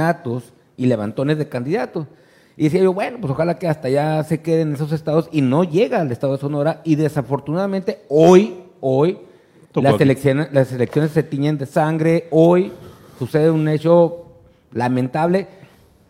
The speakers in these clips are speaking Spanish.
asesinatos y levantones de candidatos. Y decía yo, bueno, pues ojalá que hasta allá se queden en esos estados y no llega al estado de Sonora. Y desafortunadamente hoy, hoy, las elecciones, las elecciones se tiñen de sangre. Hoy sucede un hecho lamentable.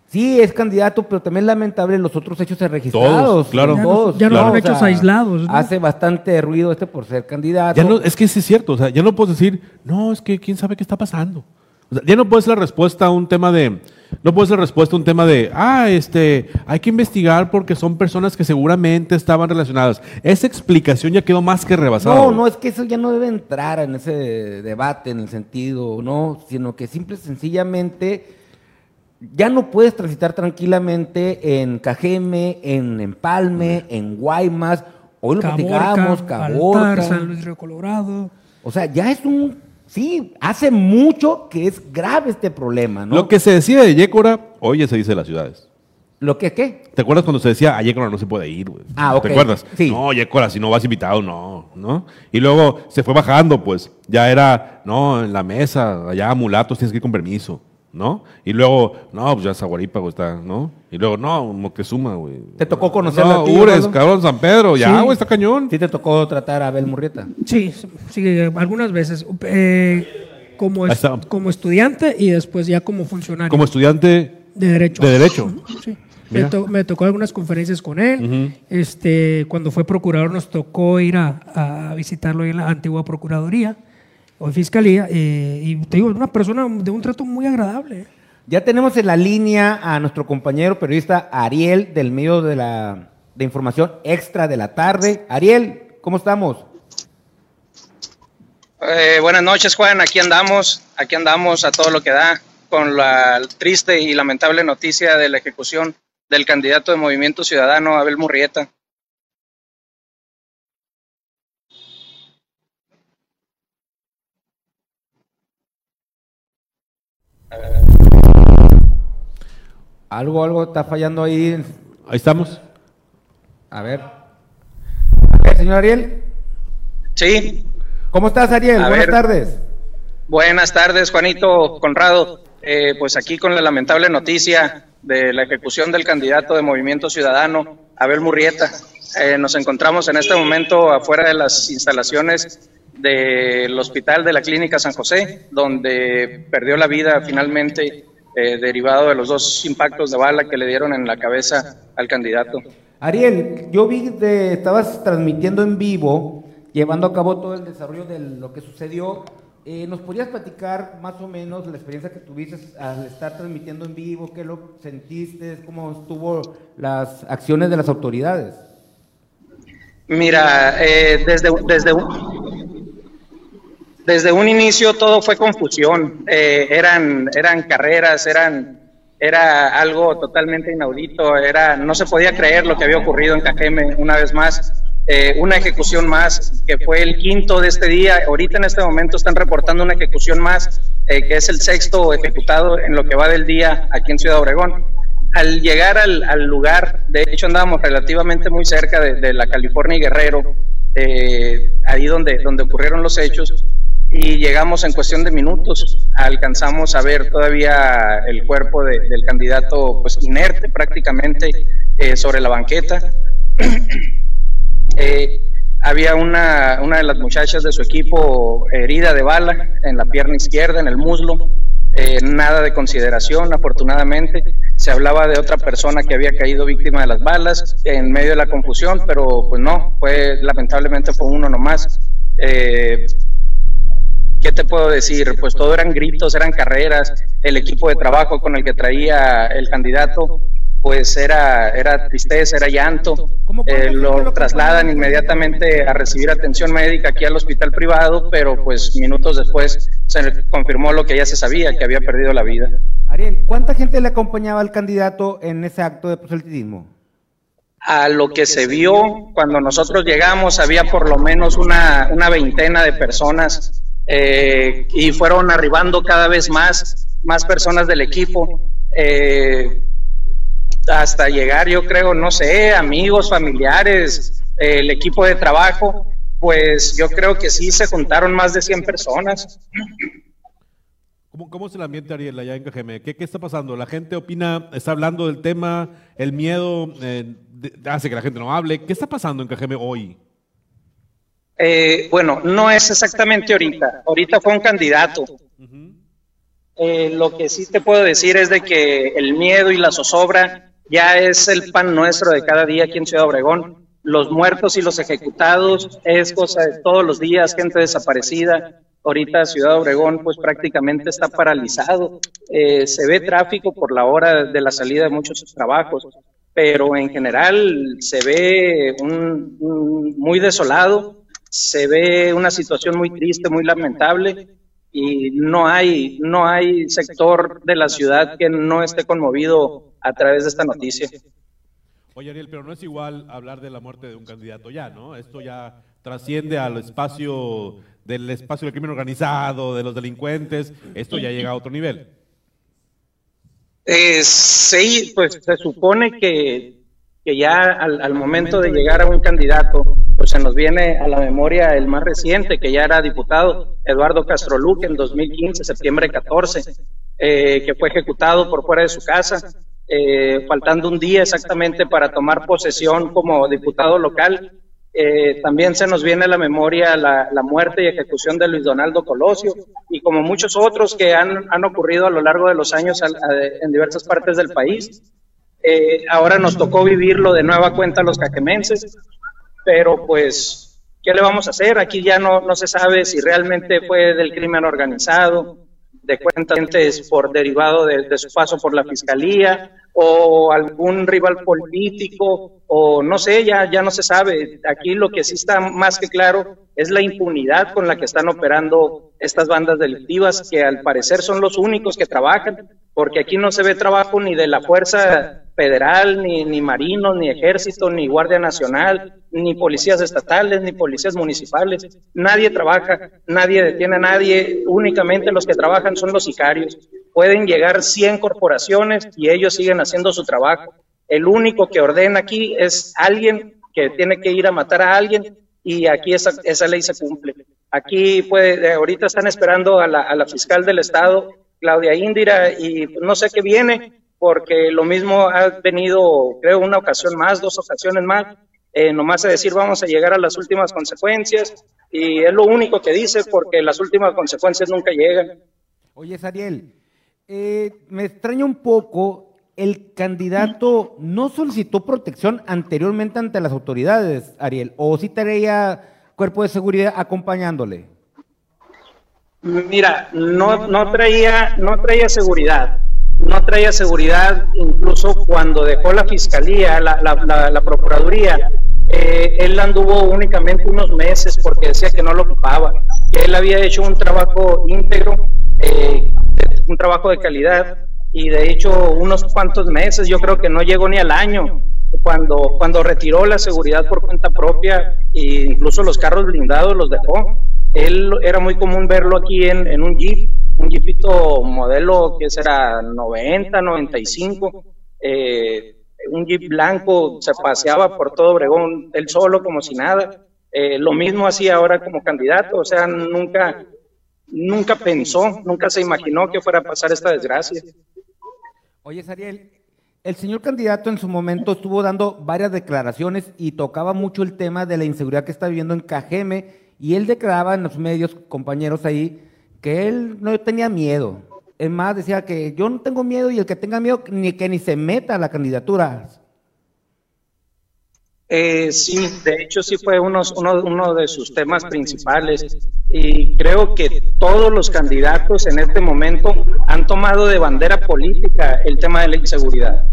Sí, es candidato, pero también lamentable los otros hechos registrados. Todos, claro. Ya no- Todos, ya no claro, son o hechos sea, aislados, ¿no? Hace bastante ruido este por ser candidato. Ya no, es que sí es cierto, o sea, ya no puedes decir, no, es que quién sabe qué está pasando. O sea, ya no puede ser la respuesta a un tema de, no puede ser la respuesta a un tema de, ah, este, hay que investigar porque son personas que seguramente estaban relacionadas. Esa explicación ya quedó más que rebasada. No, no, es que eso ya no debe entrar en ese debate, en el sentido, no, sino que simple y sencillamente ya no puedes transitar tranquilamente en Cajeme, en Empalme, en Guaymas, hoy lo platicábamos, Caborca, Caborca. Altar, San Luis Río Colorado. O sea, ya es un, sí, hace mucho que es grave este problema, ¿no? Lo que se decía de Yécora, hoy ya se dice de las ciudades. ¿Lo que qué? ¿Te acuerdas cuando se decía a Yécora no se puede ir, güey? Ah, ok. ¿Te acuerdas? Sí. No, Yécora, si no vas invitado, no, ¿no? Y luego se fue bajando, pues. Ya era, no, en la mesa, allá mulatos tienes que ir con permiso, ¿no? Y luego, no, pues ya Zaguarípago está, ¿no? Y luego, no, Moctezuma, güey. ¿Te tocó conocerlo No, a ti, Ures, Osvaldo? cabrón, San Pedro, ya, Sí. güey, está cañón. ¿Sí te tocó tratar a Abel Murrieta? Sí, sí, algunas veces. Eh, como, como estudiante y después ya como funcionario Como estudiante, de derecho. de derecho. Sí. Me, Mira. to- me tocó algunas conferencias con él. este, cuando fue procurador nos tocó ir a, a visitarlo en la antigua procuraduría o en fiscalía. eh, y te digo, es una persona de un trato muy agradable. Ya tenemos en la línea a nuestro compañero periodista Ariel del medio de la de información extra de la tarde. Ariel, ¿cómo estamos? Eh, buenas noches, Juan. Aquí andamos, aquí andamos a todo lo que da con la triste y lamentable noticia de la ejecución del candidato de Movimiento Ciudadano, Abel Murrieta. Algo, algo está fallando ahí. Ahí estamos. A ver. A ver, señor Ariel. Sí, ¿Cómo estás, Ariel? A Buenas ver. tardes. buenas tardes, Juanito Conrado. Eh, pues aquí con la lamentable noticia de la ejecución del candidato de Movimiento Ciudadano, Abel Murrieta. Eh, nos encontramos en este momento afuera de las instalaciones del Hospital de la Clínica San José, donde perdió la vida finalmente eh, derivado de los dos impactos de bala que le dieron en la cabeza al candidato. Ariel, yo vi que estabas transmitiendo en vivo, llevando a cabo todo el desarrollo de lo que sucedió. Eh, ¿Nos podrías platicar más o menos la experiencia que tuviste al estar transmitiendo en vivo? ¿Qué lo sentiste? ¿Cómo estuvo las acciones de las autoridades? Mira, eh, desde, desde, un, desde un inicio todo fue confusión. Eh, eran, eran carreras, era algo totalmente inaudito. Era, no se podía creer lo que había ocurrido en Cajeme una vez más. Eh, una ejecución más, que fue el quinto de este día. Ahorita en este momento están reportando una ejecución más, eh, que es el sexto ejecutado en lo que va del día aquí en Ciudad Obregón al llegar al, lugar, de hecho andábamos relativamente muy cerca de, la California y Guerrero, ahí donde ocurrieron los hechos, y llegamos en cuestión de minutos, alcanzamos a ver todavía el cuerpo de- del candidato pues inerte prácticamente eh, sobre la banqueta. Eh, había una, una de las muchachas de su equipo herida de bala en la pierna izquierda, en el muslo. Eh, nada de consideración, afortunadamente. Se hablaba de otra persona que había caído víctima de las balas en medio de la confusión, pero pues no, fue lamentablemente fue uno nomás. ¿Qué te puedo decir? Pues todo eran gritos, eran carreras. El equipo de trabajo con el que traía el candidato, pues era, era tristeza, era llanto. ¿Cómo cuánta Eh, lo trasladan inmediatamente a recibir atención médica aquí al hospital privado, pero pues minutos después se confirmó lo que ya se sabía, que había perdido la vida. Ariel, ¿cuánta gente le acompañaba al candidato en ese acto de proselitismo? A lo que se vio cuando nosotros llegamos, había por lo menos una, una veintena de personas eh, y fueron arribando cada vez más, más personas del equipo. eh, hasta llegar, yo creo, no sé, amigos, familiares, el equipo de trabajo, pues yo creo que sí se juntaron más de 100 personas. ¿Cómo, es el ambiente, Ariel, allá en Cajeme? ¿Qué, está pasando? ¿La gente opina, está hablando del tema, el miedo eh, hace que la gente no hable? ¿Qué está pasando en Cajeme hoy? Eh, bueno, no es exactamente ahorita. Ahorita fue un candidato. Eh, lo que sí te puedo decir es de que el miedo y la zozobra ya es el pan nuestro de cada día aquí en Ciudad Obregón. Los muertos y los ejecutados es cosa de todos los días, gente desaparecida. Ahorita Ciudad Obregón pues prácticamente está paralizado. Eh, se ve tráfico por la hora de la salida de muchos trabajos, pero en general se ve muy desolado se ve una situación muy triste, muy lamentable y no hay, no hay sector de la ciudad que no esté conmovido a través de esta noticia. Oye, Ariel, pero no es igual hablar de la muerte de un candidato ya, ¿no? Esto ya trasciende al espacio del espacio del crimen organizado, de los delincuentes, esto ya llega a otro nivel. Eh, sí, pues se supone que, que ya al, al momento de llegar a un candidato, pues se nos viene a la memoria el más reciente, que ya era diputado, Eduardo Castro Luque, en 2015, septiembre 14, eh, que fue ejecutado por fuera de su casa, eh, faltando un día exactamente para tomar posesión como diputado local. Eh, también se nos viene a la memoria la, muerte y ejecución de Luis Donaldo Colosio y como muchos otros que han, han ocurrido a lo largo de los años en diversas partes del país. ahora nos tocó vivirlo de nueva cuenta los caquemenses pero pues, ¿qué le vamos a hacer? Aquí ya no, no se sabe si realmente fue del crimen organizado, de cuentas por derivado de, su paso por la fiscalía o algún rival político o no sé, ya, ya no se sabe. Aquí lo que sí está más que claro es la impunidad con la que están operando estas bandas delictivas que al parecer son los únicos que trabajan, porque aquí no se ve trabajo ni de la fuerza federal, ni, ni marinos, ni ejército, ni guardia nacional, ni policías estatales, ni policías municipales. Nadie trabaja, nadie detiene a nadie, únicamente los que trabajan son los sicarios. Pueden llegar 100 corporaciones y ellos siguen haciendo su trabajo. El único que ordena aquí es alguien que tiene que ir a matar a alguien y aquí esa, esa ley se cumple. Aquí puede, ahorita están esperando a la, a la fiscal del estado, Claudia Indira, y no sé qué viene, porque lo mismo ha venido, creo, una ocasión más, dos ocasiones más, eh, nomás es decir vamos a llegar a las últimas consecuencias y es lo único que dice porque las últimas consecuencias nunca llegan. Oye, Sariel, eh, me extraña un poco, el candidato no solicitó protección anteriormente ante las autoridades, Ariel, o sí traía cuerpo de seguridad acompañándole. Mira, no, no traía, no traía seguridad no traía seguridad, incluso cuando dejó la fiscalía, la, la, procuraduría, eh, él anduvo únicamente unos meses porque decía que no lo ocupaba, que él había hecho un trabajo íntegro, eh, un trabajo de calidad, y de hecho unos cuantos meses, yo creo que no llegó ni al año, cuando, cuando retiró la seguridad por cuenta propia, e incluso los carros blindados los dejó. Él era muy común verlo aquí en, un jeep un jeepito modelo que será 90, 95, eh, un jeep blanco, se paseaba por todo Obregón, él solo como si nada. Eh, lo mismo hacía ahora como candidato, o sea, nunca, nunca pensó, nunca se imaginó que fuera a pasar esta desgracia. Oye, Sariel, el señor candidato en su momento estuvo dando varias declaraciones y tocaba mucho el tema de la inseguridad que está viviendo en Cajeme y él declaraba en los medios, compañeros ahí, que él no tenía miedo. Es más, decía que yo no tengo miedo y el que tenga miedo ni que ni se meta a la candidatura. Eh, sí, de hecho sí fue uno, uno, de sus temas principales y creo que todos los candidatos en este momento han tomado de bandera política el tema de la inseguridad.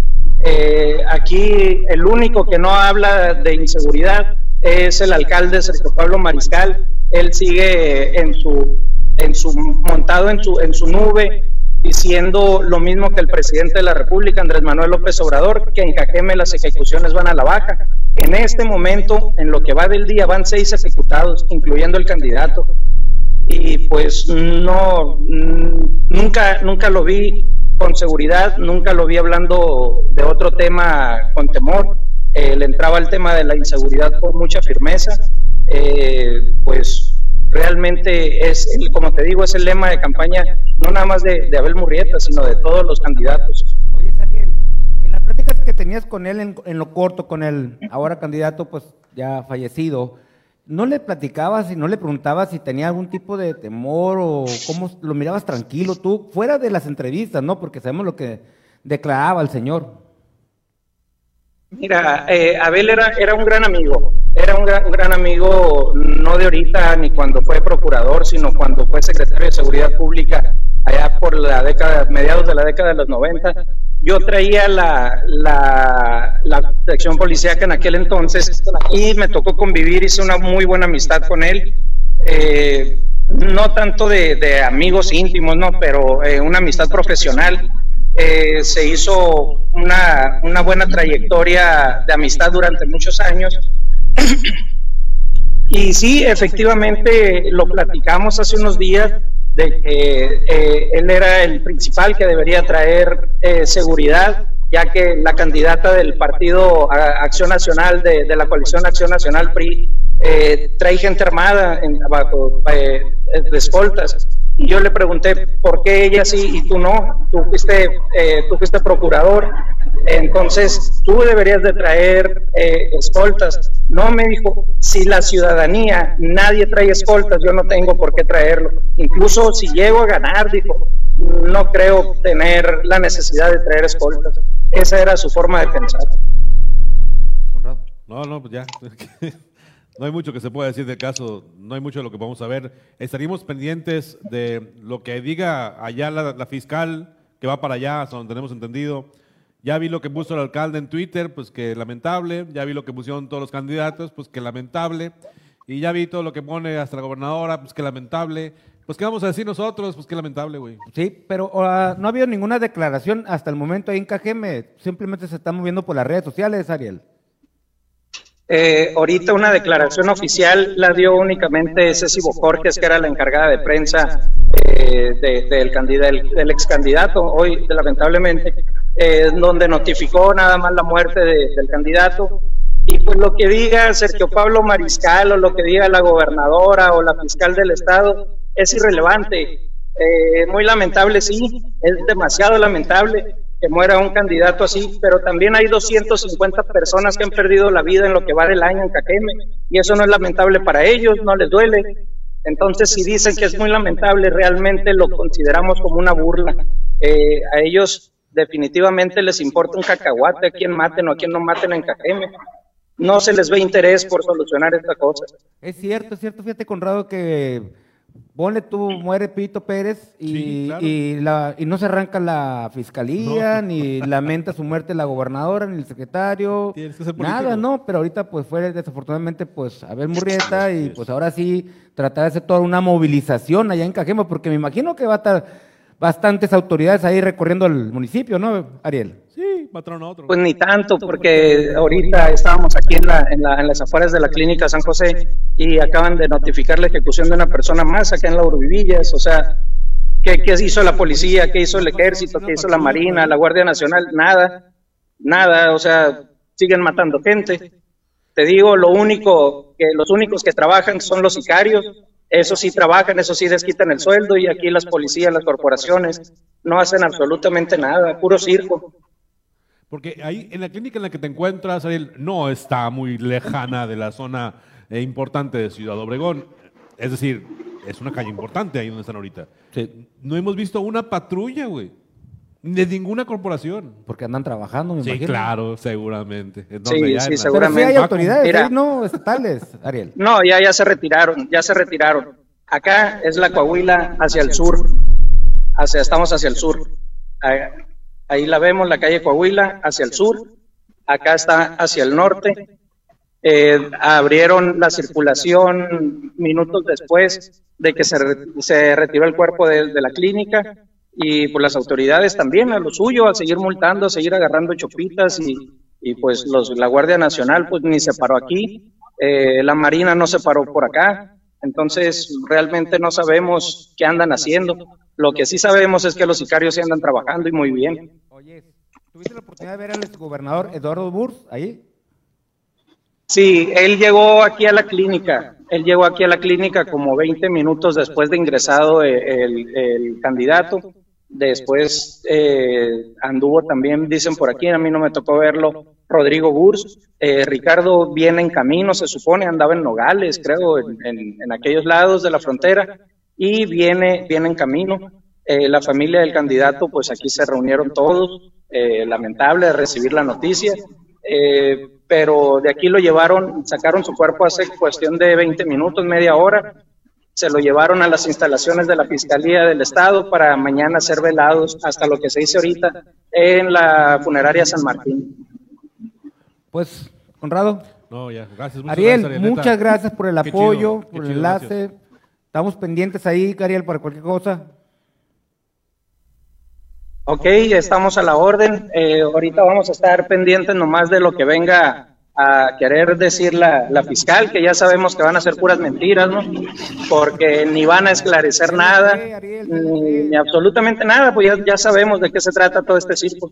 Eh, aquí el único que no habla de inseguridad es el alcalde Sergio Pablo Mariscal. Él sigue en su en su, montado en su, en su nube, diciendo lo mismo que el presidente de la República, Andrés Manuel López Obrador, que en Cajeme las ejecuciones van a la baja. En este momento, en lo que va del día, van seis ejecutados, incluyendo el candidato. Y pues no, nunca, nunca lo vi con seguridad, nunca lo vi hablando de otro tema con temor. Eh, le entraba el tema de la inseguridad con mucha firmeza. Eh, pues realmente es, como te digo, es el lema de campaña, no nada más de, Abel Murrieta, sino de todos los candidatos. Oye, Daniel, en las pláticas que tenías con él en, lo corto, con el ahora candidato, pues ya fallecido, ¿no le platicabas y no le preguntabas si tenía algún tipo de temor o cómo lo mirabas tranquilo tú, fuera de las entrevistas, ¿no? Porque sabemos lo que declaraba el señor. Mira, eh, Abel era, era un gran amigo, era un gran, amigo no de ahorita ni cuando fue procurador, sino cuando fue secretario de Seguridad Pública allá por la década, mediados de la década de los 90. Yo traía la, la, la sección policíaca en aquel entonces y me tocó convivir, hice una muy buena amistad con él. Eh, no tanto de, amigos íntimos, no, pero eh, una amistad profesional eh, se hizo una, una, buena trayectoria de amistad durante muchos años. y sí, efectivamente, lo platicamos hace unos días de que eh, él era el principal que debería traer eh, seguridad, ya que la candidata del Partido Acción Nacional, de, de la coalición Acción Nacional PRI, trae gente armada en, abajo, de escoltas y yo le pregunté por qué ella sí y tú no, tú fuiste, eh, tú fuiste procurador, entonces tú deberías de traer eh, escoltas. No me dijo, si la ciudadanía, nadie trae escoltas, yo no tengo por qué traerlo. Incluso si llego a ganar, dijo, no creo tener la necesidad de traer escoltas. Esa era su forma de pensar. No, no, pues ya. No hay mucho que se pueda decir del caso, no hay mucho de lo que vamos a ver. Estaríamos pendientes de lo que diga allá la, fiscal que va para allá, hasta donde tenemos entendido. Ya vi lo que puso el alcalde en Twitter, pues que lamentable. Ya vi lo que pusieron todos los candidatos, pues que lamentable. Y ya vi todo lo que pone hasta la gobernadora, pues que lamentable. Pues qué vamos a decir nosotros, pues qué lamentable, güey. Sí, pero ah, no ha habido ninguna declaración hasta el momento ahí en Cajeme. Simplemente se está moviendo por las redes sociales, Ariel. Eh, ahorita una declaración oficial la dio únicamente Ceci Bojorques, que era la encargada de prensa eh, del, candidato, del, ex candidato, hoy lamentablemente, eh, donde notificó nada más la muerte del candidato. Y pues lo que diga Sergio Pablo Mariscal o lo que diga la gobernadora o la fiscal del estado es irrelevante. muy lamentable, sí, es demasiado lamentable que muera un candidato así, pero también hay 250 personas que han perdido la vida en lo que va del año en Caqueme, y eso no es lamentable para ellos, no les duele. Entonces, si dicen que es muy lamentable, realmente lo consideramos como una burla. Eh, a ellos definitivamente les importa un cacahuate a quien maten o a quien no maten en Cajeme. No se les ve interés por solucionar esta cosa. Es cierto, es cierto, fíjate Conrado que Ponle tú, muere Pito Pérez y, y, la, y no se arranca la fiscalía, ni lamenta su muerte la gobernadora, ni el secretario. Nada, no, pero ahorita pues fue desafortunadamente pues Abel Murrieta y pues ahora sí tratar de hacer toda una movilización allá en Cajema, porque me imagino que va a estar bastantes autoridades ahí recorriendo el municipio, ¿no, Ariel? Sí, patrón otro. Pues ni tanto, porque ahorita estábamos aquí en, la, en, la, en, las afueras de la clínica San José y acaban de notificar la ejecución de una persona más acá en la Urbivillas, o sea, ¿qué, ¿qué, hizo la policía? ¿Qué hizo el ejército? ¿Qué hizo la Marina? ¿La Guardia Nacional? Nada, nada, o sea, siguen matando gente. Te digo, lo único, que los únicos que trabajan son los sicarios, eso sí trabajan, eso sí desquitan el sueldo y aquí las policías, las corporaciones no hacen absolutamente nada, puro circo. Porque ahí en la clínica en la que te encuentras, Ariel, no está muy lejana de la zona eh, importante de Ciudad Obregón. Es decir, es una calle importante ahí donde están ahorita. No hemos visto una patrulla, güey. De ninguna corporación. Porque andan trabajando, me sí, claro, seguramente. Sí, sí, seguramente. Pero hay autoridades, no estatales, Ariel. No, ya, ya se retiraron, ya se retiraron. Acá es la Coahuila hacia el sur, hacia, estamos hacia el sur. Ahí la vemos, la calle Coahuila hacia el sur. Acá está hacia el norte. Eh, abrieron la circulación minutos después de que se, retiró el cuerpo de, la clínica y pues las autoridades también a lo suyo, a seguir multando, a seguir agarrando chopitas y, pues la Guardia Nacional pues ni se paró aquí, eh, la Marina no se paró por acá, entonces realmente no sabemos qué andan haciendo. Lo que sí sabemos es que los sicarios sí andan trabajando y muy bien. Oye, ¿tuviste la oportunidad de ver al gobernador Eduardo Burs ahí? Sí, él llegó aquí a la clínica, Él llegó aquí a la clínica como 20 minutos después de ingresado eh, el, candidato. Después eh, anduvo también, dicen por aquí, a mí no me tocó verlo, Rodrigo Gurs. Eh, Ricardo viene en camino, se supone, andaba en Nogales, creo, en, aquellos lados de la frontera, y viene, viene en camino. la familia del candidato, pues aquí se reunieron todos, lamentable recibir la noticia. Eh, pero de aquí lo llevaron, sacaron su cuerpo hace cuestión de 20 minutos, media hora, se lo llevaron a las instalaciones de la Fiscalía del Estado para mañana ser velados hasta lo que se dice ahorita en la funeraria San Martín. Pues, Conrado. No, ya, gracias. Muchas Ariel, gracias, muchas gracias por el apoyo, por el enlace. Estamos pendientes ahí, Ariel, para cualquier cosa. Ok, estamos a la orden. Eh, ahorita vamos a estar pendientes nomás de lo que venga a querer decir la, fiscal, que ya sabemos que van a ser puras mentiras, ¿no? Porque ni van a esclarecer nada, ni, absolutamente nada, pues ya, sabemos de qué se trata todo este circo.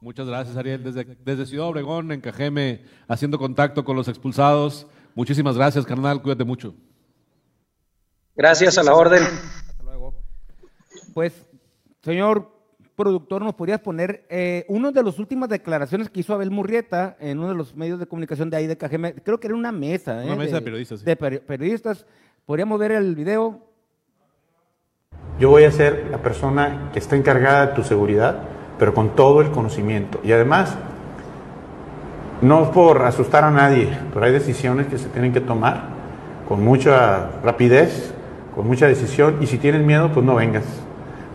Muchas gracias, Ariel. Desde, desde Ciudad Obregón, en Cajeme, haciendo contacto con los expulsados. Muchísimas gracias, carnal. Cuídate mucho. Gracias a la orden. Hasta luego. Pues, señor productor, ¿nos podrías poner eh, una de las últimas declaraciones que hizo Abel Murrieta en uno de los medios de comunicación de ahí de KGM? Creo que era una mesa. Una ¿eh? mesa de, periodistas. De periodistas. ¿Podríamos ver el video? Yo voy a ser la persona que está encargada de tu seguridad, pero con todo el conocimiento. Y además, no por asustar a nadie, pero hay decisiones que se tienen que tomar con mucha rapidez, con mucha decisión, y si tienes miedo, pues no vengas.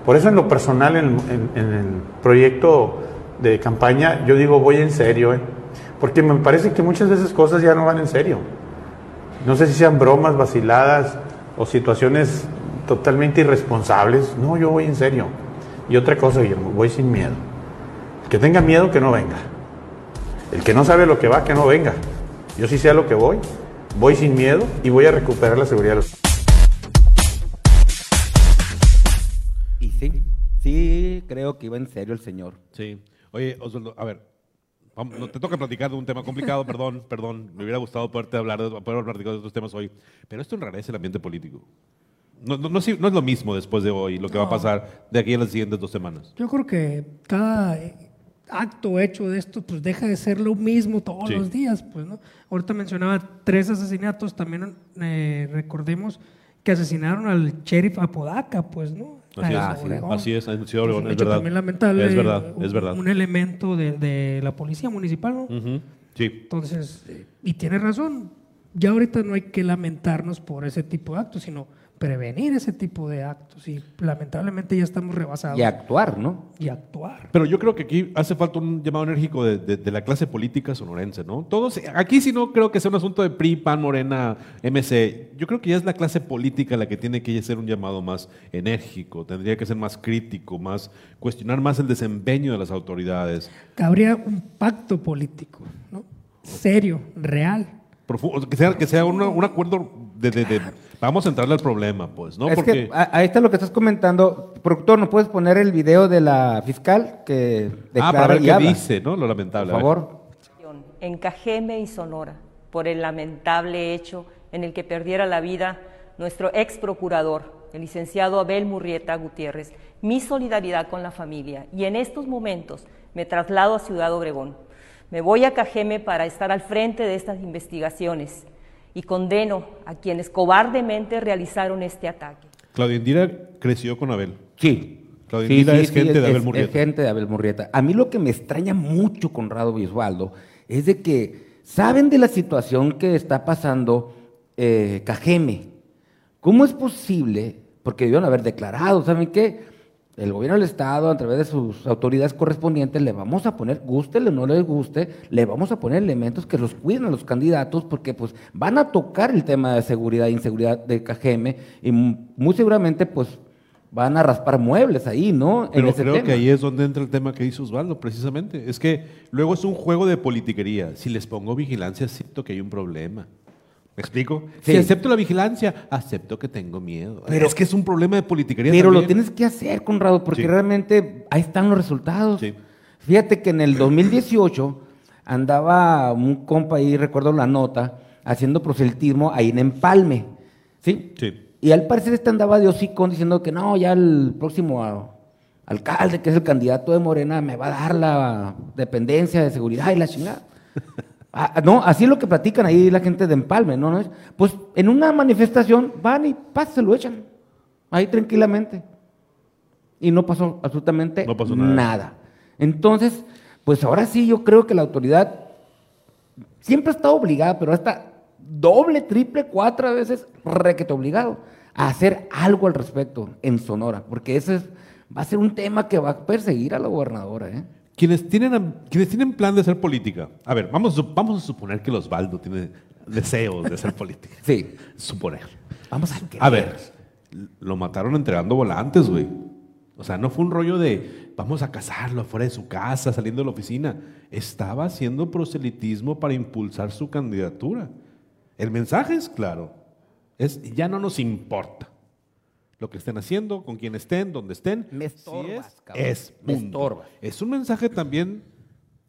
Por eso en lo personal, en, el proyecto de campaña, yo digo voy en serio, ¿eh? porque me parece que muchas veces cosas ya no van en serio. No sé si sean bromas, vaciladas o situaciones totalmente irresponsables. No, yo voy en serio. Y otra cosa, Guillermo, voy sin miedo. El que tenga miedo, que no venga. El que no sabe lo que va, que no venga. Yo sí sé a lo que voy, voy sin miedo y voy a recuperar la seguridad de los... creo que iba en serio el señor. Sí. Oye, Osvaldo, a ver, no, te toca platicar de un tema complicado, perdón, perdón. Me hubiera gustado poderte hablar, de, poder platicar de estos temas hoy. Pero esto enrarece el ambiente político. No, no, no, es lo mismo después de hoy, lo que va a pasar de aquí a las siguientes dos semanas. Yo creo que cada acto hecho de esto, pues deja de ser lo mismo todos los días, pues, ¿no? Ahorita mencionaba tres asesinatos, también eh, recordemos que asesinaron al sheriff Apodaca, pues, ¿no? Así es, así es, en Ciudad Obregón, es verdad. También lamentable. Es verdad, es verdad. Un elemento de, de la policía municipal, ¿no? Sí. Entonces, y tiene razón, ya ahorita no hay que lamentarnos por ese tipo de actos, sino prevenir ese tipo de actos y lamentablemente ya estamos rebasados. Y actuar, ¿no? Y actuar. Pero yo creo que aquí hace falta un llamado enérgico de, la clase política sonorense, ¿no? Todos, aquí sí no creo que sea un asunto de PRI, PAN, Morena, MC. Yo creo que ya es la clase política la que tiene que ser un llamado más enérgico, tendría que ser más crítico, más cuestionar más el desempeño de las autoridades. Habría un pacto político, ¿no? Serio, real. que sea, que sea un, acuerdo de Vamos a entrarle al problema, pues, ¿no? Es Porque... que ahí está lo que estás comentando. Productor, ¿nos puedes poner el video de la fiscal que declara ah, para ver qué dice, ¿no? Lo lamentable. Por favor. En Cajeme y Sonora, por el lamentable hecho en el que perdiera la vida nuestro ex procurador, el licenciado Abel Murrieta Gutiérrez, mi solidaridad con la familia. Y en estos momentos me traslado a Ciudad Obregón. Me voy a Cajeme para estar al frente de estas investigaciones y condeno a quienes cobardemente realizaron este ataque. Claudia Indira creció con Abel. Sí. Claudia Indira es gente de Abel Murrieta. Es gente de Abel Murrieta. A mí lo que me extraña mucho, Conrado Osvaldo, es de que saben de la situación que está pasando eh, Cajeme. ¿Cómo es posible? Porque debieron haber declarado, ¿saben qué? El gobierno del Estado, a través de sus autoridades correspondientes, le vamos a poner, guste o no les guste, le vamos a poner elementos que los cuiden a los candidatos, porque pues van a tocar el tema de seguridad e inseguridad de KGM y muy seguramente pues van a raspar muebles ahí, ¿no? Pero creo que ahí es donde entra el tema que dice Osvaldo, precisamente. Es que luego es un juego de politiquería. Si les pongo vigilancia, siento que hay un problema. ¿Me explico? Si acepto la vigilancia, acepto que tengo miedo. Pero, es que es un problema de politiquería. Pero lo tienes que hacer, Conrado, porque realmente ahí están los resultados. Fíjate que en el 2018 andaba un compa ahí, recuerdo la nota, haciendo proselitismo ahí en Empalme. ¿Sí? Sí. Y al parecer este andaba de hocicón diciendo que no, ya el próximo alcalde, que es el candidato de Morena, me va a dar la dependencia de seguridad y la chingada. Ah, no, así es lo que platican ahí la gente de Empalme, ¿no? ¿No es? Pues en una manifestación van y paz, se lo echan. Ahí tranquilamente. Y no pasó absolutamente No pasó nada. Entonces, pues ahora sí yo creo que la autoridad siempre está obligada, pero hasta doble, triple, cuatro veces requete obligado a hacer algo al respecto en Sonora, porque ese es- va a ser un tema que va a perseguir a la gobernadora, ¿eh? Quienes tienen, quienes tienen plan de hacer política. A ver, vamos, vamos a suponer que el Osvaldo tiene deseos de hacer política. Sí. Suponer. Vamos a A ver, lo mataron entregando volantes, güey. O sea, no fue un rollo de vamos a casarlo afuera de su casa, saliendo de la oficina. Estaba haciendo proselitismo para impulsar su candidatura. El mensaje es claro. Es ya no nos importa lo que estén haciendo, con quién estén, donde estén. Me Si estorbas, es, cabrón. es, Me estorbas. Es un mensaje también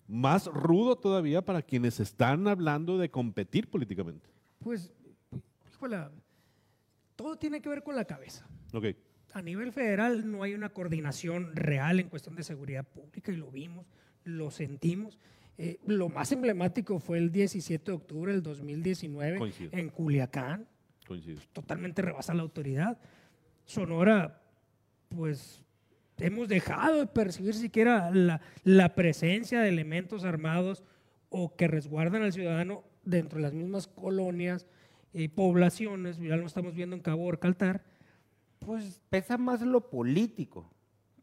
más rudo todavía para quienes están hablando de competir políticamente. Pues, híjole, todo tiene que ver con la cabeza. Ok. A nivel federal no hay una coordinación real en cuestión de seguridad pública y lo vimos, lo sentimos. Eh, lo más emblemático fue el 17 de octubre del 2019 Coincido. en Culiacán, Coincido. totalmente rebasa la autoridad. Sonora, pues hemos dejado de percibir siquiera la, la presencia de elementos armados o que resguardan al ciudadano dentro de las mismas colonias y poblaciones, ya lo estamos viendo en Cabo Orcaltar, pues Pesa más lo político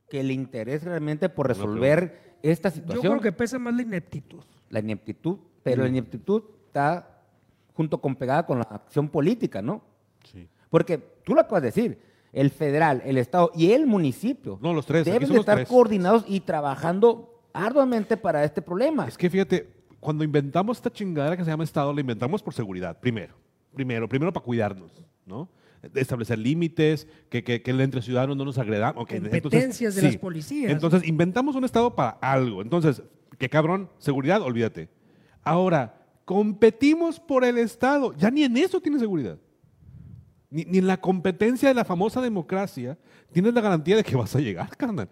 que el interés realmente por resolver esta yo situación. creo que pesa más la ineptitud. La ineptitud, pero la ineptitud está junto con pegada con la acción política, ¿no? Sí. Porque tú lo acabas de decir, el federal, el estado y el municipio No, los tres, deben de estar tres. coordinados y trabajando arduamente para este problema. Es que fíjate, cuando inventamos esta chingadera que se llama Estado, la inventamos por seguridad, primero. Primero, primero para cuidarnos, ¿no? De Establecer límites, que, que, que entre ciudadanos no nos agredamos. ok, entonces, Competencias de las policías. Entonces, inventamos un Estado para algo. Entonces, qué cabrón, seguridad, olvídate. Ahora, competimos por el Estado. Ya ni en eso tiene seguridad. Ni, ni en la competencia de la famosa democracia tienes la garantía de que vas a llegar, carnal.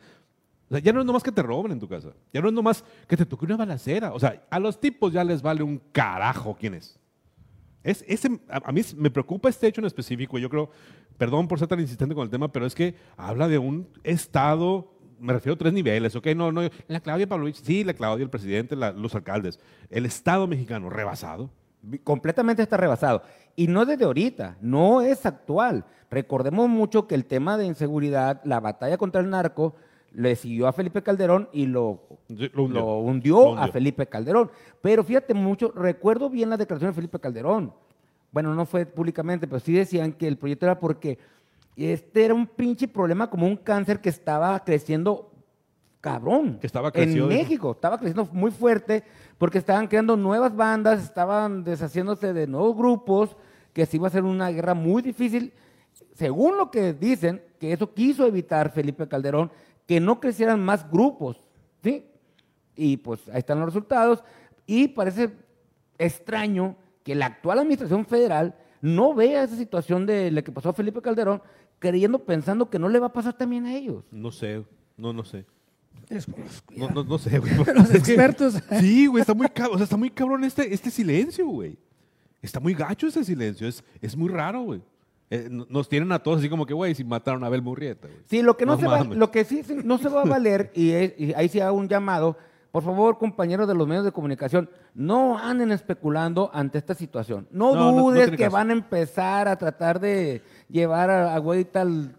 O sea, ya no es nomás que te roben en tu casa. Ya no es nomás que te toque una balacera. O sea, a los tipos ya les vale un carajo quién es. Es, ese, a, mí me preocupa este hecho en específico. Yo creo, perdón por ser tan insistente con el tema, pero es que habla de un Estado, me refiero a tres niveles, ¿ok? No, no, la Claudia Pavlovich, sí, la Claudia, el presidente, los alcaldes. El Estado mexicano rebasado. Completamente está rebasado. Y no desde ahorita, no es actual. Recordemos mucho que el tema de inseguridad, la batalla contra el narco, le siguió a Felipe Calderón y lo, Sí, lo hundió. lo hundió Lo hundió. a Felipe Calderón. Pero fíjate mucho, recuerdo bien la declaración de Felipe Calderón. Bueno, no fue públicamente, pero sí decían que el proyecto era porque este era un pinche problema como un cáncer que estaba creciendo cabrón. Que estaba en creciendo. México, estaba creciendo muy fuerte porque estaban creando nuevas bandas, estaban deshaciéndose de nuevos grupos, que se iba a ser una guerra muy difícil. Según lo que dicen, que eso quiso evitar Felipe Calderón, que no crecieran más grupos, ¿sí? Y pues ahí están los resultados. Y parece extraño que la actual administración federal no vea esa situación de la que pasó a Felipe Calderón, creyendo, pensando que no le va a pasar también a ellos. No sé, no, no sé. No, ya. no, no sé, güey. Los que- expertos. sí, güey, está muy cabrón. O sea, está muy cabrón este, este silencio, güey. Está muy gacho ese silencio. Es, es muy raro, güey. Eh, nos tienen a todos así como que, güey, si mataron a Abel Murrieta, güey. Sí, lo que no, No se va, lo que sí no se va a valer, y, es- y ahí sí hago un llamado, por favor, compañeros de los medios de comunicación, no anden especulando ante esta situación. No, No, no- no dudes que caso. van a empezar a tratar de llevar a, a Güeyita al,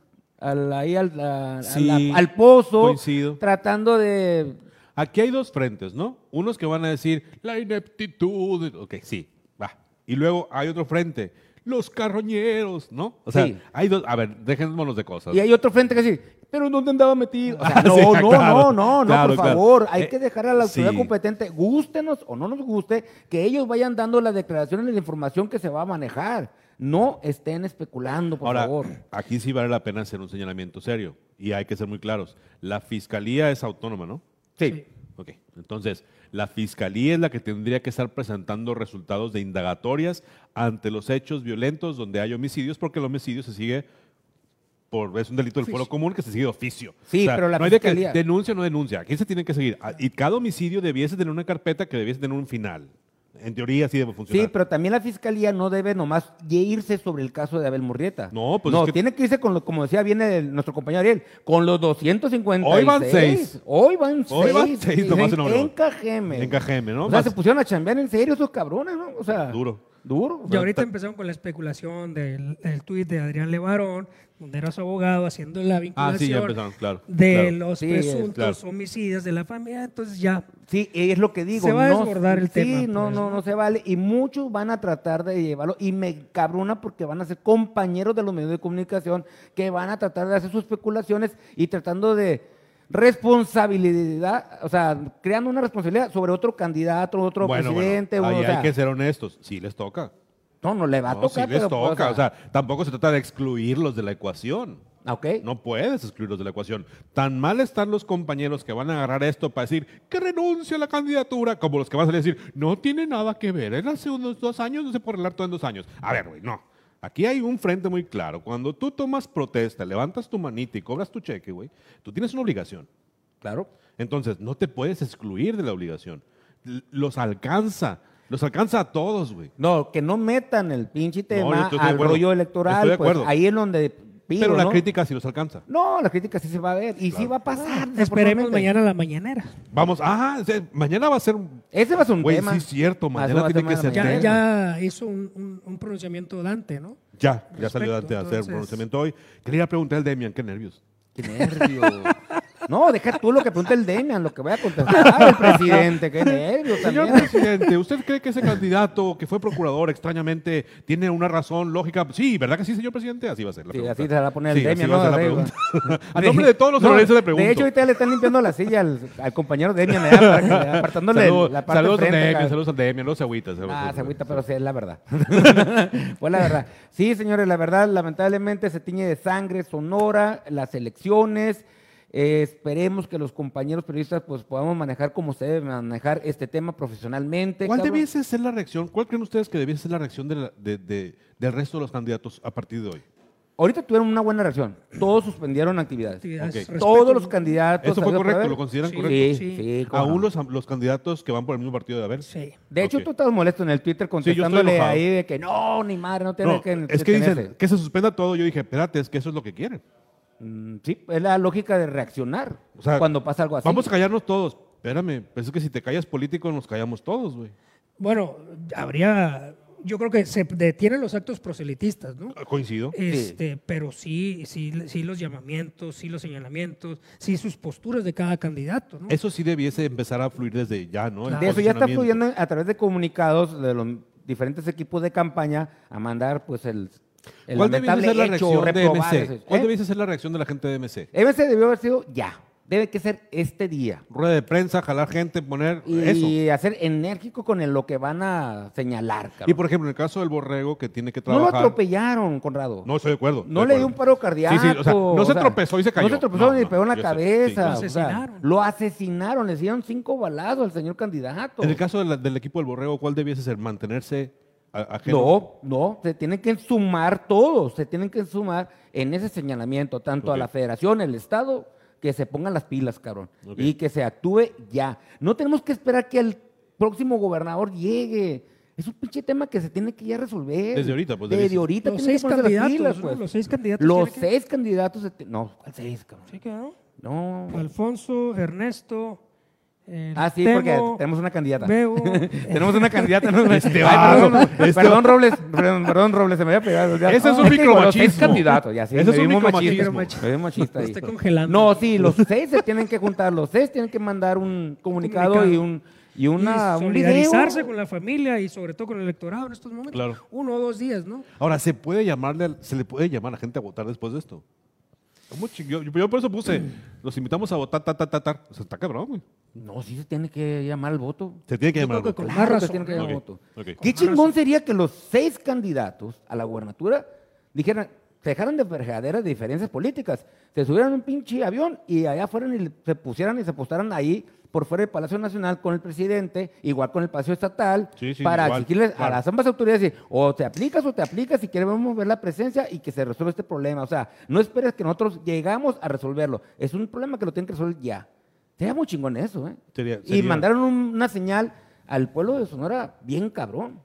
al- ahí al, a- a Sí, la- al pozo, coincido. tratando de... Aquí hay dos frentes, ¿no? Unos que van a decir, la ineptitud. Ok, sí, va. Y luego hay otro frente, los carroñeros, ¿no? O sea, Sí. hay dos. A ver, dejémonos de cosas. Y hay otro frente que dice, pero ¿dónde andaba metido? O sea, Ah, no, sí, no, claro, no, no, no, claro, por claro. favor, hay Eh, que dejar a la autoridad sí. competente, gústenos o no nos guste, que ellos vayan dando las declaraciones y la información que se va a manejar. No estén especulando, por Ahora, favor. aquí sí vale la pena hacer un señalamiento serio. Y hay que ser muy claros. La fiscalía es autónoma, ¿no? Sí. Ok, entonces la fiscalía es la que tendría que estar presentando resultados de indagatorias ante los hechos violentos donde hay homicidios, porque el homicidio se sigue por es un delito del foro común que se sigue de oficio. Sí, pero la no hay de que denuncia o no denuncia. Aquí se tiene que seguir. Ah, Y cada homicidio debiese tener una carpeta que debiese tener un final. En teoría así debe funcionar. Sí, pero también la fiscalía no debe nomás irse sobre el caso de Abel Murrieta. No, pues no, es que- tiene que irse con, lo, como decía bien el- nuestro compañero Ariel, con los 256. Hoy van seis. Hoy van Hoy van seis. seis nomás en en, en Cajeme. En Cajeme, ¿no? O sea, Más- se pusieron a chambear en serio esos cabrones, ¿no? O sea, Duro. Duro. Y ahorita ta- empezaron con la especulación del, del tuit de Adrián Levarón, donde era su abogado haciendo la vinculación Ah, sí, ya empezaron, claro, de claro. los Sí, presuntos claro. homicidios de la familia. Entonces ya Sí, es lo que digo. Se va a no- desbordar el sí, tema, no, pues, no, ¿no? no se vale. Y muchos van a tratar de llevarlo. Y me cabrona porque van a ser compañeros de los medios de comunicación que van a tratar de hacer sus especulaciones y tratando de responsabilidad, o sea, creando una responsabilidad sobre otro candidato, otro bueno, bueno, presidente. ahí o sea, hay que ser honestos. Sí les toca. No, no le va a No, sí tocar. les pero, toca. O sea, tampoco se trata de excluirlos de la ecuación. ok. No puedes excluirlos de la ecuación. Tan mal están los compañeros que van a agarrar esto para decir que renuncia a la candidatura, como los que van a salir a decir, no tiene nada que ver. Era hace unos dos años, no se puede arreglar todo en dos años. A ver, güey, no. Aquí hay un frente muy claro. Cuando tú tomas protesta, levantas tu manita y cobras tu cheque, güey, tú tienes una obligación. Claro. Entonces, no te puedes excluir de la obligación. Los alcanza. Los alcanza a todos, güey. No, que no metan el pinche tema de al acuerdo. rollo electoral. Estoy de pues, acuerdo. ahí es donde pido, Pero la ¿no? crítica sí los alcanza. No, la crítica sí se va a ver y sí va a pasar. esperemos desafortunadamente. mañana la mañanera. Vamos, ah, o sea, mañana va a ser un... Ese va a ser un Güey, tema. sí es cierto, mañana tiene que ser Ya, ya hizo un, un- un pronunciamiento Dante, ¿no? Ya, ya salió Dante a hacer entonces- pronunciamiento hoy. Quería preguntar al Demian, qué nervios. Qué nervio. No, deja tú lo que pregunta el Demian, lo que voy a contestar el presidente. Qué nervio Señor también. presidente, ¿usted cree que ese candidato que fue procurador extrañamente tiene una razón lógica? Sí, ¿verdad que sí, señor presidente? Así va a ser la Sí, pregunta. así se va a poner el Sí, así Demian, va a ¿no? ser la pregunta. a nombre de todos los No, le pregunto. De hecho, ahorita le están limpiando la silla al, al compañero Demian, ¿verdad? Para que- apartándole Saludos, la parte saludos a enfrente, Demian, saludos a Demian, no se agüita. se Ah, se agüita, pero sí, es la verdad. Fue la verdad. Sí, señores, la verdad, lamentablemente se tiñe de sangre Sonora, las elecciones. Eh, esperemos que los compañeros periodistas pues podamos manejar como se debe manejar este tema profesionalmente. ¿Cuál cabrón. debiese ser la reacción? ¿Cuál creen ustedes que debiese ser la reacción de la- de- de- del resto de los candidatos a partir de hoy? Ahorita tuvieron una buena reacción. Todos suspendieron actividades. Todos los candidatos. ¿Eso fue correcto? ¿Lo consideran Sí. correcto? Sí, Sí. Aún no. los, los candidatos que van por el mismo partido de haber. Sí. De hecho, tú estabas molesto en el Twitter contestándole ahí de que no, ni madre, no tiene No, que es que detenerse". dicen que se suspenda todo. Yo dije, espérate, es que eso es lo que quieren. Mm, sí, es la lógica de reaccionar O sea, cuando pasa algo así. Vamos a callarnos todos. Espérame, pues es que si te callas político nos callamos todos, güey. Bueno, habría, yo creo que se detienen los actos proselitistas, ¿no? Coincido. Este, pero sí, sí, sí los llamamientos, sí los señalamientos, sí sus posturas de cada candidato, ¿no? Eso sí debiese empezar a fluir desde ya, ¿no? Claro. De eso ya está fluyendo a través de comunicados de los diferentes equipos de campaña a mandar pues el, el ¿Cuál debiese ser la hecho reacción de MC? ¿Cuál debiese ser la reacción de la gente de MC? MC debió haber sido ya. Debe que ser este día. Rueda de prensa, jalar gente, poner Y eso. hacer enérgico con el- lo que van a señalar, cabrón. Y por ejemplo, en el caso del borrego que tiene que no lo trabajar. atropellaron, Conrado. No, estoy de acuerdo. No le dio un paro cardíaco. Sí, sí, o sea, no o se sea, tropezó y se cayó. No se tropezó No, ni no, pegó en la sé, cabeza. sí. Lo o sea, asesinaron. lo asesinaron, le dieron cinco balazos al señor candidato. En el caso de la- del equipo del borrego, ¿cuál debiese ser? ¿Mantenerse? No, no, se tienen que sumar todos, se tienen que sumar en ese señalamiento, tanto a la federación, el Estado, que se pongan las pilas, cabrón, y que se actúe ya. No tenemos que esperar que el próximo gobernador llegue. Es un pinche tema que se tiene que ya resolver. Desde ahorita, pues, Desde ahorita Los seis candidatos, pilas, pues. Los seis candidatos Los que- seis candidatos. No, ¿cuál seis, cabrón? Sí quedó. No. Alfonso, Ernesto. Eh, Ah, sí, porque tenemos una candidata. Bebo, tenemos una candidata. ¿no? Ay, perdón, este perdón, Robles. Perdón, perdón, Robles, se me había pegado. Ya. Ese es un micromachismo. candidatos, ya sí. Ese es un micromachismo. vi machista ahí. congelando. No, sí, los seis se tienen que juntar. Los seis tienen que mandar un comunicado, Comunicado. y un y una, y un video. solidarizarse con la familia y sobre todo con el electorado en estos momentos. Claro. Uno o dos días, ¿no? Ahora, ¿se puede llamarle, se le puede llamar a la gente a votar después de esto? ¿Cómo ching- yo, yo por eso puse, los invitamos a votar, ta, ta, ta, ta. O sea, está cabrón, güey. No, sí se tiene que llamar al voto. Se tiene que llamar. al con voto. más Claro que tiene que llamar al voto. Qué Con chingón sería que los seis candidatos a la gubernatura dijeran, se dejaran de verdaderas diferencias políticas, se subieran a un pinche avión y allá fueran y se pusieran y se apostaran ahí por fuera del Palacio Nacional con el presidente, igual con el Palacio Estatal, Sí, sí, para igual, exigirles a las ambas autoridades, decir, o te aplicas o te aplicas si queremos ver la presencia y que se resuelva este problema. O sea, no esperes que nosotros llegamos a resolverlo. Es un problema que lo tienen que resolver ya. Sería muy chingón eso, ¿eh? Sería- Y mandaron un- una señal al pueblo de Sonora bien cabrón.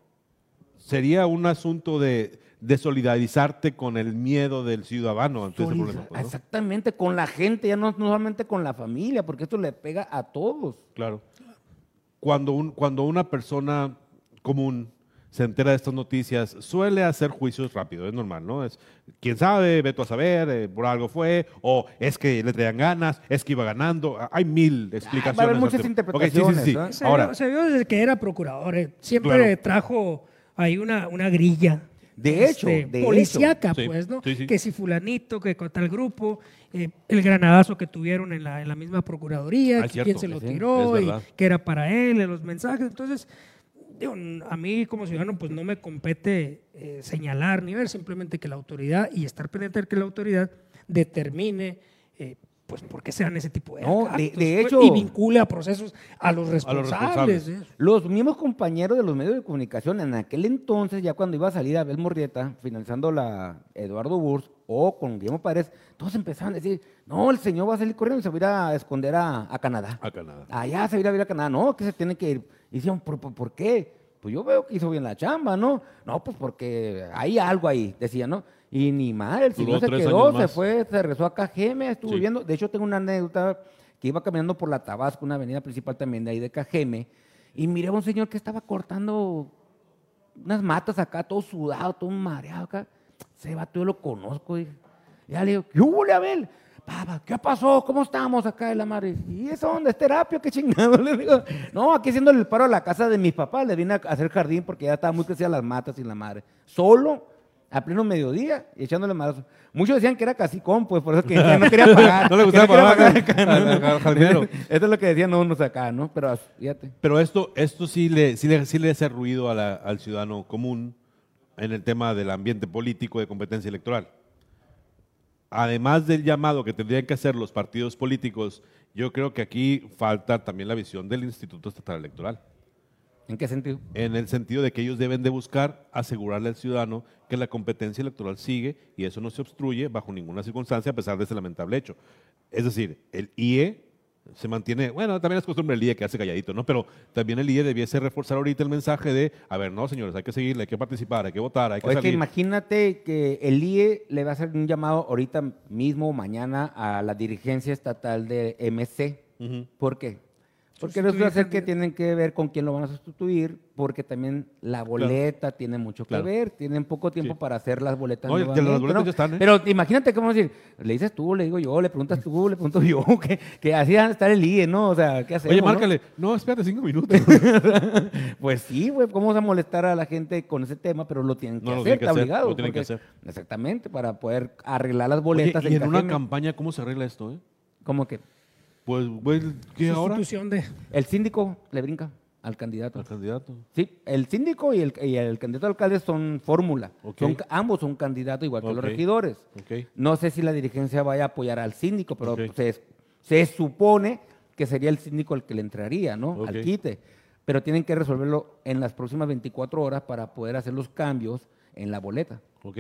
Sería un asunto de, de solidarizarte con el miedo del ciudadano ante ese problema. pues, ¿no? Exactamente, con la gente, ya no, no solamente con la familia, porque esto le pega a todos. Claro. Cuando, un, cuando una persona común se entera de estas noticias, suele hacer juicios rápidos, es normal, ¿no? Es, quién sabe, veto a saber, eh, por algo fue, o es que le traían ganas, es que iba ganando, hay mil explicaciones. va a haber muchas interpretaciones, sí, sí, sí. ¿eh? Se, Ahora, vio, se vio desde que era procurador. eh. Siempre Claro. trajo ahí una, una grilla. De hecho, de policíaca, hecho. Pues, ¿no? sí, sí. Que si fulanito, que con tal grupo, eh, el granadazo que tuvieron en la, en la misma procuraduría, Ah, que es cierto, quién se lo sí, tiró y que era para él, en los mensajes. Entonces, digo, a mí como ciudadano, pues no me compete eh, señalar ni ver, simplemente que la autoridad y estar pendiente de que la autoridad determine. eh, pues por qué se dan ese tipo de No, actos, de- de pues, hecho- y vincule a procesos a los los responsables. Los mismos compañeros de los medios de comunicación en aquel entonces, ya cuando iba a salir Abel Morrieta, finalizando la Eduardo Burs o con Guillermo Párez, todos empezaban a decir, no, el señor va a salir corriendo y se va a ir a esconder a, a Canadá. A Canadá. Allá se va a ir a vivir a Canadá. No, que se tiene que ir. Y decían, ¿por, por, por qué? Pues yo veo que hizo bien la chamba, ¿no? No, pues porque hay algo ahí, decía, ¿no? Y ni mal, el Duró señor se quedó, se fue, se regresó a KGM, estuvo Sí. viviendo. De hecho, tengo una anécdota que iba caminando por la Tabasco, una avenida principal también de ahí de KGM, y miré a un señor que estaba cortando unas matas acá, todo sudado, todo mareado acá. Se va, yo lo conozco. dije. Ya le digo, ¿qué hubo, Abel? Papá, ¿qué pasó? ¿Cómo estamos acá de la madre? ¿Y eso dónde es terapia? ¿Qué chingado? Le digo, no, aquí haciéndole el paro a la casa de mis papás. Le vine a hacer jardín porque ya estaba muy crecida las matas y la madre. Solo, a pleno mediodía, y echándole mazo. Muchos decían que era casicón, pues, por eso que no quería pagar. No le gustaba pagar jardinero. Esto es lo que decían unos acá, ¿no? Pero fíjate. Pero esto, esto sí, le, sí, le, sí le hace ruido a la- al ciudadano común en el tema del ambiente político de competencia electoral. Además del llamado que tendrían que hacer los partidos políticos, yo creo que aquí falta también la visión del Instituto Estatal Electoral. ¿En qué sentido? En el sentido de que ellos deben de buscar asegurarle al ciudadano que la competencia electoral sigue y eso no se obstruye bajo ninguna circunstancia a pesar de ese lamentable hecho. Es decir, el IE se mantiene, bueno, también es costumbre el IE que hace calladito, ¿no? Pero también el IE debiese reforzar ahorita el mensaje de, a ver, no, señores, hay que seguirle, hay que participar, hay que votar, hay que O es que salir. imagínate que el IE le va a hacer un llamado ahorita mismo mañana a la dirigencia estatal de MC. Ujú. ¿Por qué? Porque resulta ser que tienen que ver con quién lo van a sustituir, porque también la boleta tiene mucho Claro. que ver, tienen poco tiempo Sí. para hacer las boletas. No, y que las boletas ya están, ¿eh? Pero imagínate cómo decir, le dices tú, le digo yo, le preguntas tú, le pregunto yo, que, que así van a estar el IE, ¿no? O sea, ¿qué hacemos? Oye, no? márcale, no, espérate cinco minutos. Pues sí, güey, ¿cómo vas a molestar a la gente con ese tema? Pero lo tienen que No, hacer, tienen que está hacer, obligado. lo tienen que hacer. Exactamente, para poder arreglar las Oye, boletas y en una campaña, ¿cómo se arregla esto? Eh? ¿Cómo que? Pues, güey, ¿qué ahora? Sustitución de... El síndico le brinca al candidato. Al candidato. Sí, el síndico y el, y el candidato a alcalde son fórmula. Son, ambos son candidatos igual que los regidores. No sé si la dirigencia vaya a apoyar al síndico, pero se, se supone que sería el síndico el que le entraría, ¿no? Al quite. Pero tienen que resolverlo en las próximas 24 horas para poder hacer los cambios en la boleta. Ok.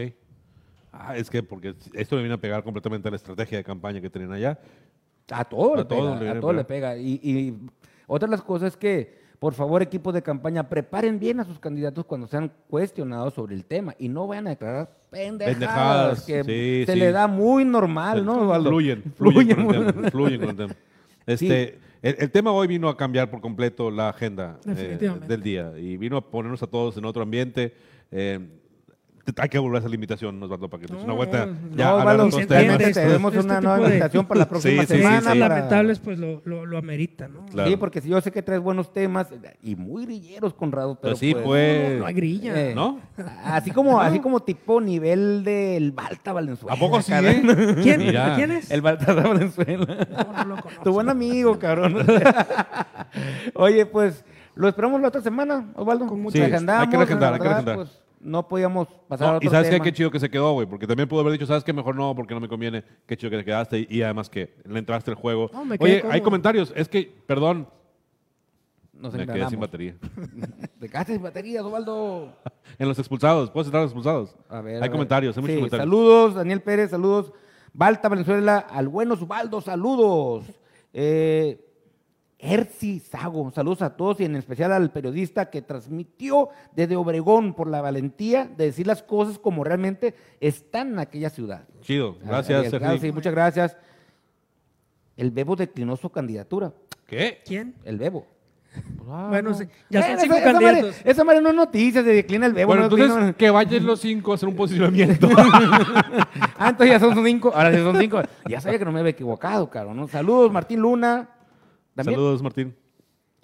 Ah, es que porque esto le viene a pegar completamente a la estrategia de campaña que tenían allá. A todo A le todo pega, le a todo le pega. Y, y otra de las cosas es que, por favor, equipos de campaña, preparen bien a sus candidatos cuando sean cuestionados sobre el tema y no vayan a declarar pendejadas, Pendejadas, que sí, se sí. le da muy normal, ¿no, Osvaldo? Fluyen, fluyen, con el tema. fluyen con el tema. Este, el, el tema hoy vino a cambiar por completo la agenda eh, Definitivamente. del día y vino a ponernos a todos en otro ambiente. Eh, hay que volver a esa limitación, Osvaldo, para que te des una No, vuelta. no, ya No, Osvaldo, se entiende, tenemos este una tipo nueva de invitación para la próxima Sí, sí, sí, semana. Semanas para- lamentables, pues lo, lo, lo ameritan, ¿no? Claro. Sí, porque si yo sé que traes buenos temas y muy grilleros, Conrado, pero Pues sí, pues, pues. No hay grilla. eh, ¿No? Así como, así como tipo nivel del Balta Valenzuela. ¿A poco sí, eh? ¿Quién? Mira. ¿Quién es? El Baltasar Valenzuela. No, no lo conozco. Tu buen amigo, cabrón. Oye, pues, lo esperamos la otra semana, Osvaldo. Con mucho Sí, hay que reagendar, la hay que pues, no podíamos pasar a No, otro y sabes qué, tema. qué chido que se quedó, güey, porque también pudo haber dicho, sabes que mejor no, porque no me conviene, qué chido que te quedaste y, y además que le entraste al juego. No, me quedé Oye, hay comentarios, es que, perdón, nos Me quedé sin batería. Te quedaste sin batería, Osvaldo. en los expulsados. ¿Puedes entrar a los expulsados? A ver, a hay ver. comentarios, hay muchos Sí, comentarios. Saludos, Daniel Pérez, saludos. Balta Valenzuela, al bueno Osvaldo, saludos. Eh, Erci Sago, saludos a todos y en especial al periodista que transmitió desde Obregón por la valentía de decir las cosas como realmente están en aquella ciudad. Chido. Gracias, Ariel, claro, Sergi. sí, muchas gracias. El Bebo declinó su candidatura. ¿Qué? ¿Quién? El Bebo. Ah, Bueno, no. sí, ya son Bueno, cinco esa- esa candidatos. madre- Esa madre no es noticia, se declina el Bebo. Bueno, no entonces declina- que vayan los cinco a hacer un posicionamiento. Ah, entonces ya son cinco. Ahora sí son cinco. Ya sabía que no me había equivocado, caro. ¿no? Saludos, Martín Luna. También. Saludos, Martín.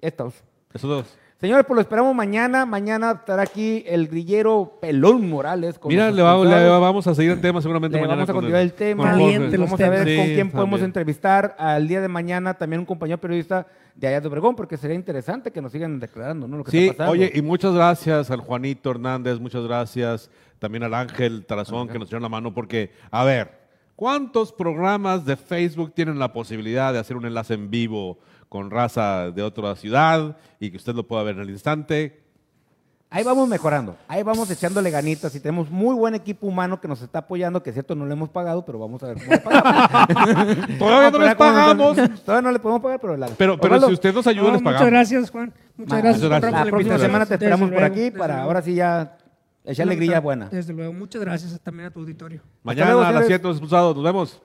Estos. Esos dos. Señores, pues lo esperamos mañana. Mañana estará aquí el grillero Pelón Morales. con Mira, le, va- le vamos a seguir el tema seguramente Le mañana. vamos a con continuar el tema. Caliente los Vamos a ver con quién podemos también. entrevistar al día de mañana también un compañero periodista de allá de Obregón, porque sería interesante que nos sigan declarando, ¿no? Lo que Sí, está pasando. oye, y muchas gracias al Juanito Hernández, muchas gracias también al Ángel Tarazón que nos dio la mano, porque, a ver, ¿cuántos programas de Facebook tienen la posibilidad de hacer un enlace en vivo con raza de otra ciudad y que usted lo pueda ver en el instante? Ahí vamos mejorando, ahí vamos echándole ganitas y tenemos muy buen equipo humano que nos está apoyando, que es cierto no le hemos pagado, pero vamos a ver cómo le pagamos. Todavía no les pagamos. Todavía no le podemos pagar, pero la- Pero, pero si usted nos ayuda, No, les muchas pagamos. gracias, Juan. Muchas ma- gracias. Muchas gracias. por La la próxima semana te Desde esperamos por aquí para luego. ahora sí ya echarle grilla buena. Desde luego, muchas gracias también a tu auditorio. Mañana luego, a las señores. 7 los expulsados. Nos vemos.